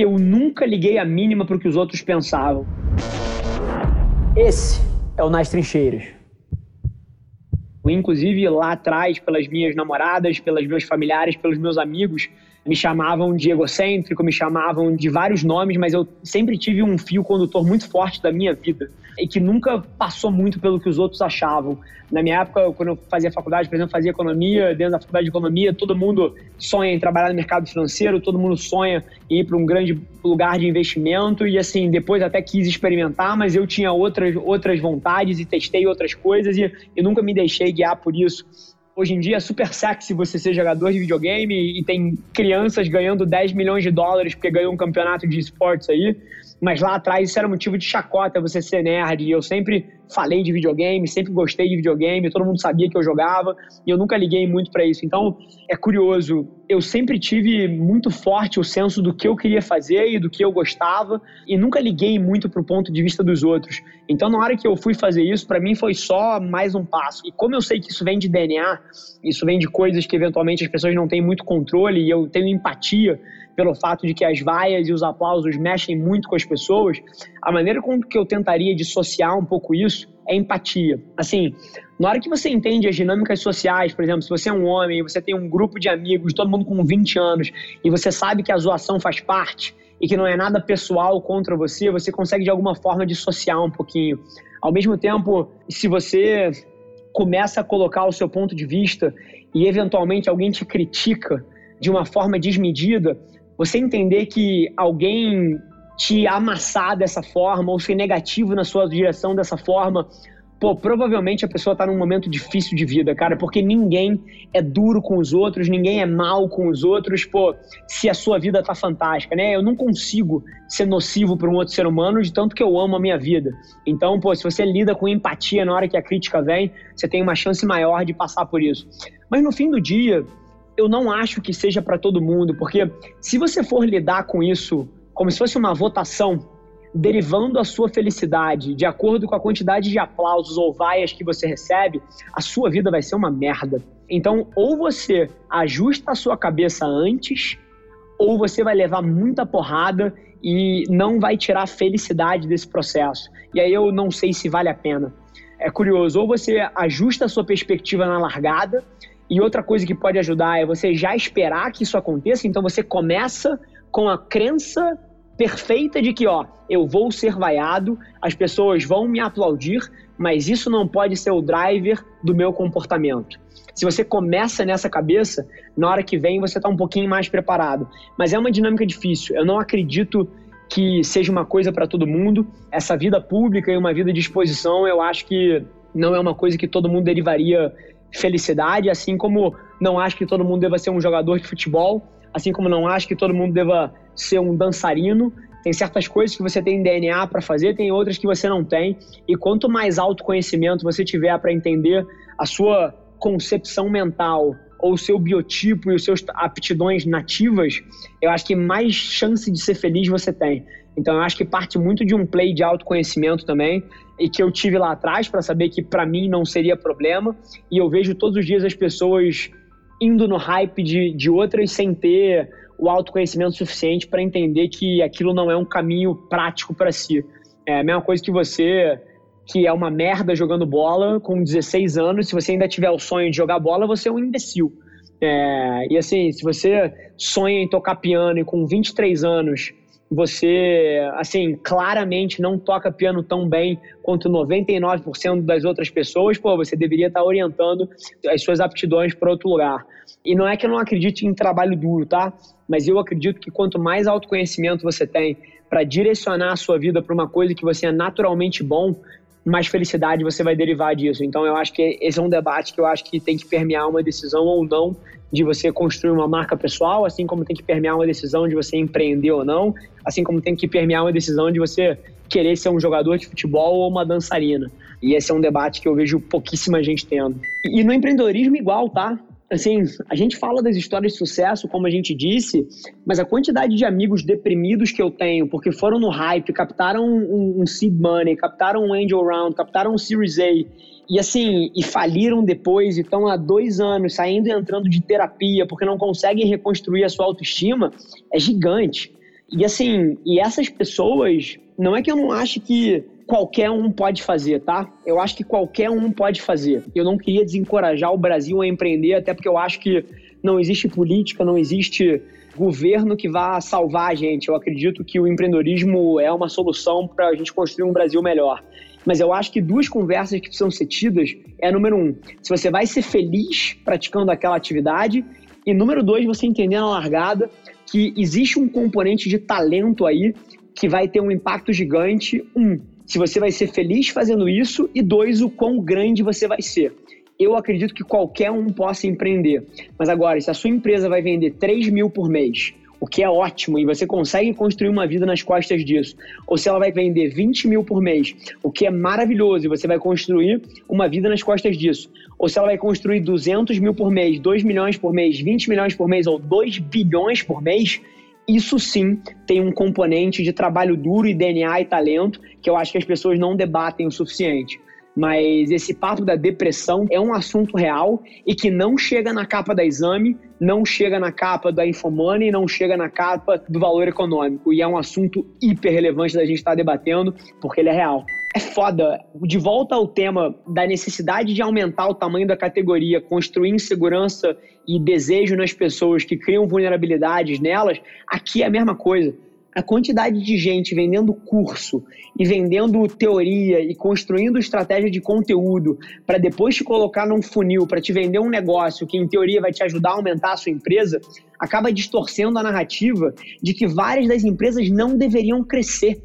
eu nunca liguei a mínima para o que os outros pensavam. Esse é o Nas Trincheiras. Inclusive, lá atrás, pelas minhas namoradas, pelos meus familiares, pelos meus amigos, me chamavam de egocêntrico, me chamavam de vários nomes, mas eu sempre tive um fio condutor muito forte da minha vida e que nunca passou muito pelo que os outros achavam. Na minha época, quando eu fazia faculdade, por exemplo, fazia economia, dentro da faculdade de economia, todo mundo sonha em trabalhar no mercado financeiro, todo mundo sonha em ir para um grande lugar de investimento e assim, depois até quis experimentar, mas eu tinha outras, outras vontades e testei outras coisas e, e nunca me deixei guiar por isso. Hoje em dia é super sexy você ser jogador de videogame e tem crianças ganhando 10 milhões de dólares porque ganhou um campeonato de esportes aí. Mas lá atrás isso era motivo de chacota você ser nerd. E eu sempre falei de videogame, sempre gostei de videogame, todo mundo sabia que eu jogava e eu nunca liguei muito para isso. Então é curioso, eu sempre tive muito forte o senso do que eu queria fazer e do que eu gostava e nunca liguei muito pro ponto de vista dos outros. Então na hora que eu fui fazer isso, para mim foi só mais um passo. E como eu sei que isso vem de DNA, isso vem de coisas que eventualmente as pessoas não têm muito controle e eu tenho empatia pelo fato de que as vaias e os aplausos mexem muito com as pessoas, a maneira com que eu tentaria dissociar um pouco isso é empatia. Assim, na hora que você entende as dinâmicas sociais, por exemplo, se você é um homem, você tem um grupo de amigos, todo mundo com 20 anos, e você sabe que a zoação faz parte e que não é nada pessoal contra você, você consegue de alguma forma dissociar um pouquinho. Ao mesmo tempo, se você começa a colocar o seu ponto de vista e eventualmente alguém te critica de uma forma desmedida, você entender que alguém te amassar dessa forma ou ser negativo na sua direção dessa forma, pô, provavelmente a pessoa tá num momento difícil de vida, cara, porque ninguém é duro com os outros, ninguém é mal com os outros, pô, se a sua vida tá fantástica, né? Eu não consigo ser nocivo para um outro ser humano de tanto que eu amo a minha vida. Então, pô, se você lida com empatia na hora que a crítica vem, você tem uma chance maior de passar por isso. Mas no fim do dia, eu não acho que seja para todo mundo, porque se você for lidar com isso como se fosse uma votação, derivando a sua felicidade de acordo com a quantidade de aplausos ou vaias que você recebe, a sua vida vai ser uma merda. Então, ou você ajusta a sua cabeça antes, ou você vai levar muita porrada e não vai tirar a felicidade desse processo. E aí eu não sei se vale a pena. É curioso, ou você ajusta a sua perspectiva na largada, e outra coisa que pode ajudar é você já esperar que isso aconteça, então você começa com a crença perfeita de que, ó, eu vou ser vaiado, as pessoas vão me aplaudir, mas isso não pode ser o driver do meu comportamento. Se você começa nessa cabeça, na hora que vem você está um pouquinho mais preparado. Mas é uma dinâmica difícil. Eu não acredito que seja uma coisa para todo mundo. Essa vida pública e uma vida de exposição, eu acho que não é uma coisa que todo mundo derivaria felicidade, assim como não acho que todo mundo deva ser um jogador de futebol, assim como não acho que todo mundo deva ser um dançarino. Tem certas coisas que você tem DNA para fazer, tem outras que você não tem. E quanto mais autoconhecimento você tiver para entender a sua concepção mental ou o seu biotipo e os seus aptidões nativas, eu acho que mais chance de ser feliz você tem. Então eu acho que parte muito de um play de autoconhecimento também e que eu tive lá atrás para saber que para mim não seria problema e eu vejo todos os dias as pessoas indo no hype de, de outras sem ter o autoconhecimento suficiente para entender que aquilo não é um caminho prático para si. É a mesma coisa que você que é uma merda jogando bola com 16 anos, se você ainda tiver o sonho de jogar bola, você é um imbecil. É, e assim, se você sonha em tocar piano e com 23 anos você, assim, claramente não toca piano tão bem quanto 99% das outras pessoas, pô, você deveria estar orientando as suas aptidões para outro lugar. E não é que eu não acredite em trabalho duro, tá? Mas eu acredito que quanto mais autoconhecimento você tem para direcionar a sua vida para uma coisa que você é naturalmente bom, mais felicidade você vai derivar disso. Então eu acho que esse é um debate que eu acho que tem que permear uma decisão ou não de você construir uma marca pessoal, assim como tem que permear uma decisão de você empreender ou não, assim como tem que permear uma decisão de você querer ser um jogador de futebol ou uma dançarina. E esse é um debate que eu vejo pouquíssima gente tendo. E no empreendedorismo igual, tá? Assim, a gente fala das histórias de sucesso, como a gente disse, mas a quantidade de amigos deprimidos que eu tenho, porque foram no hype, captaram um, um seed money, captaram um angel round, captaram um series A, e assim, e faliram depois, e estão há dois anos saindo e entrando de terapia porque não conseguem reconstruir a sua autoestima, é gigante. E assim, e essas pessoas, não é que eu não acho que qualquer um pode fazer, tá? Eu acho que qualquer um pode fazer. Eu não queria desencorajar o Brasil a empreender, até porque eu acho que não existe política, não existe governo que vá salvar a gente. Eu acredito que o empreendedorismo é uma solução para a gente construir um Brasil melhor. Mas eu acho que duas conversas que precisam ser tidas é número um, se você vai ser feliz praticando aquela atividade, e número dois, você entender na largada que existe um componente de talento aí que vai ter um impacto gigante. Um, se você vai ser feliz fazendo isso, e dois, o quão grande você vai ser. Eu acredito que qualquer um possa empreender. Mas agora, se a sua empresa vai vender 3 mil por mês, o que é ótimo, e você consegue construir uma vida nas costas disso. Ou se ela vai vender 20 mil por mês, o que é maravilhoso, e você vai construir uma vida nas costas disso. Ou se ela vai construir 200 mil por mês, 2 milhões por mês, 20 milhões por mês ou 2 bilhões por mês, isso sim tem um componente de trabalho duro e DNA e talento que eu acho que as pessoas não debatem o suficiente mas esse papo da depressão é um assunto real e que não chega na capa da exame, não chega na capa da Infomoney, não chega na capa do valor econômico. E é um assunto hiper relevante da gente estar debatendo, porque ele é real. É foda. De volta ao tema da necessidade de aumentar o tamanho da categoria, construir insegurança e desejo nas pessoas que criam vulnerabilidades nelas, aqui é a mesma coisa a quantidade de gente vendendo curso e vendendo teoria e construindo estratégia de conteúdo para depois te colocar num funil para te vender um negócio que em teoria vai te ajudar a aumentar a sua empresa, acaba distorcendo a narrativa de que várias das empresas não deveriam crescer.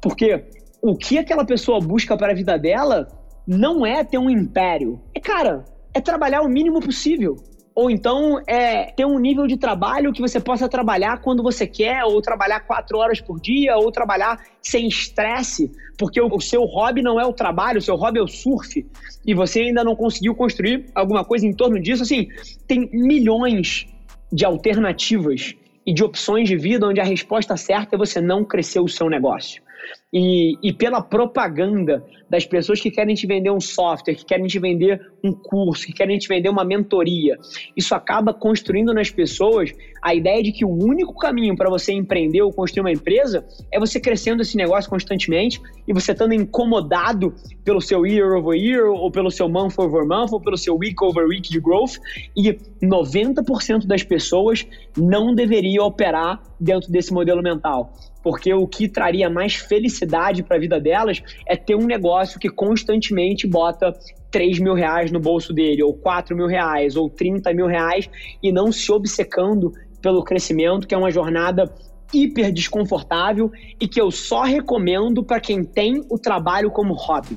Porque o que aquela pessoa busca para a vida dela não é ter um império. É, cara, é trabalhar o mínimo possível ou então é ter um nível de trabalho que você possa trabalhar quando você quer, ou trabalhar quatro horas por dia, ou trabalhar sem estresse, porque o, seu hobby não é o trabalho, o seu hobby é o surf, e você ainda não conseguiu construir alguma coisa em torno disso. Assim, tem milhões de alternativas e de opções de vida onde a resposta certa é você não crescer o seu negócio e, e pela propaganda das pessoas que querem te vender um software, que querem te vender um curso, que querem te vender uma mentoria. Isso acaba construindo nas pessoas a ideia de que o único caminho para você empreender ou construir uma empresa é você crescendo esse negócio constantemente e você estando incomodado pelo seu year over year, ou pelo seu month over month, ou pelo seu week over week de growth. E 90% das pessoas não deveria operar dentro desse modelo mental porque o que traria mais felicidade para a vida delas é ter um negócio que constantemente bota 3 mil reais no bolso dele, ou 4 mil reais, ou 30 mil reais, e não se obcecando pelo crescimento, que é uma jornada hiper desconfortável e que eu só recomendo para quem tem o trabalho como hobby.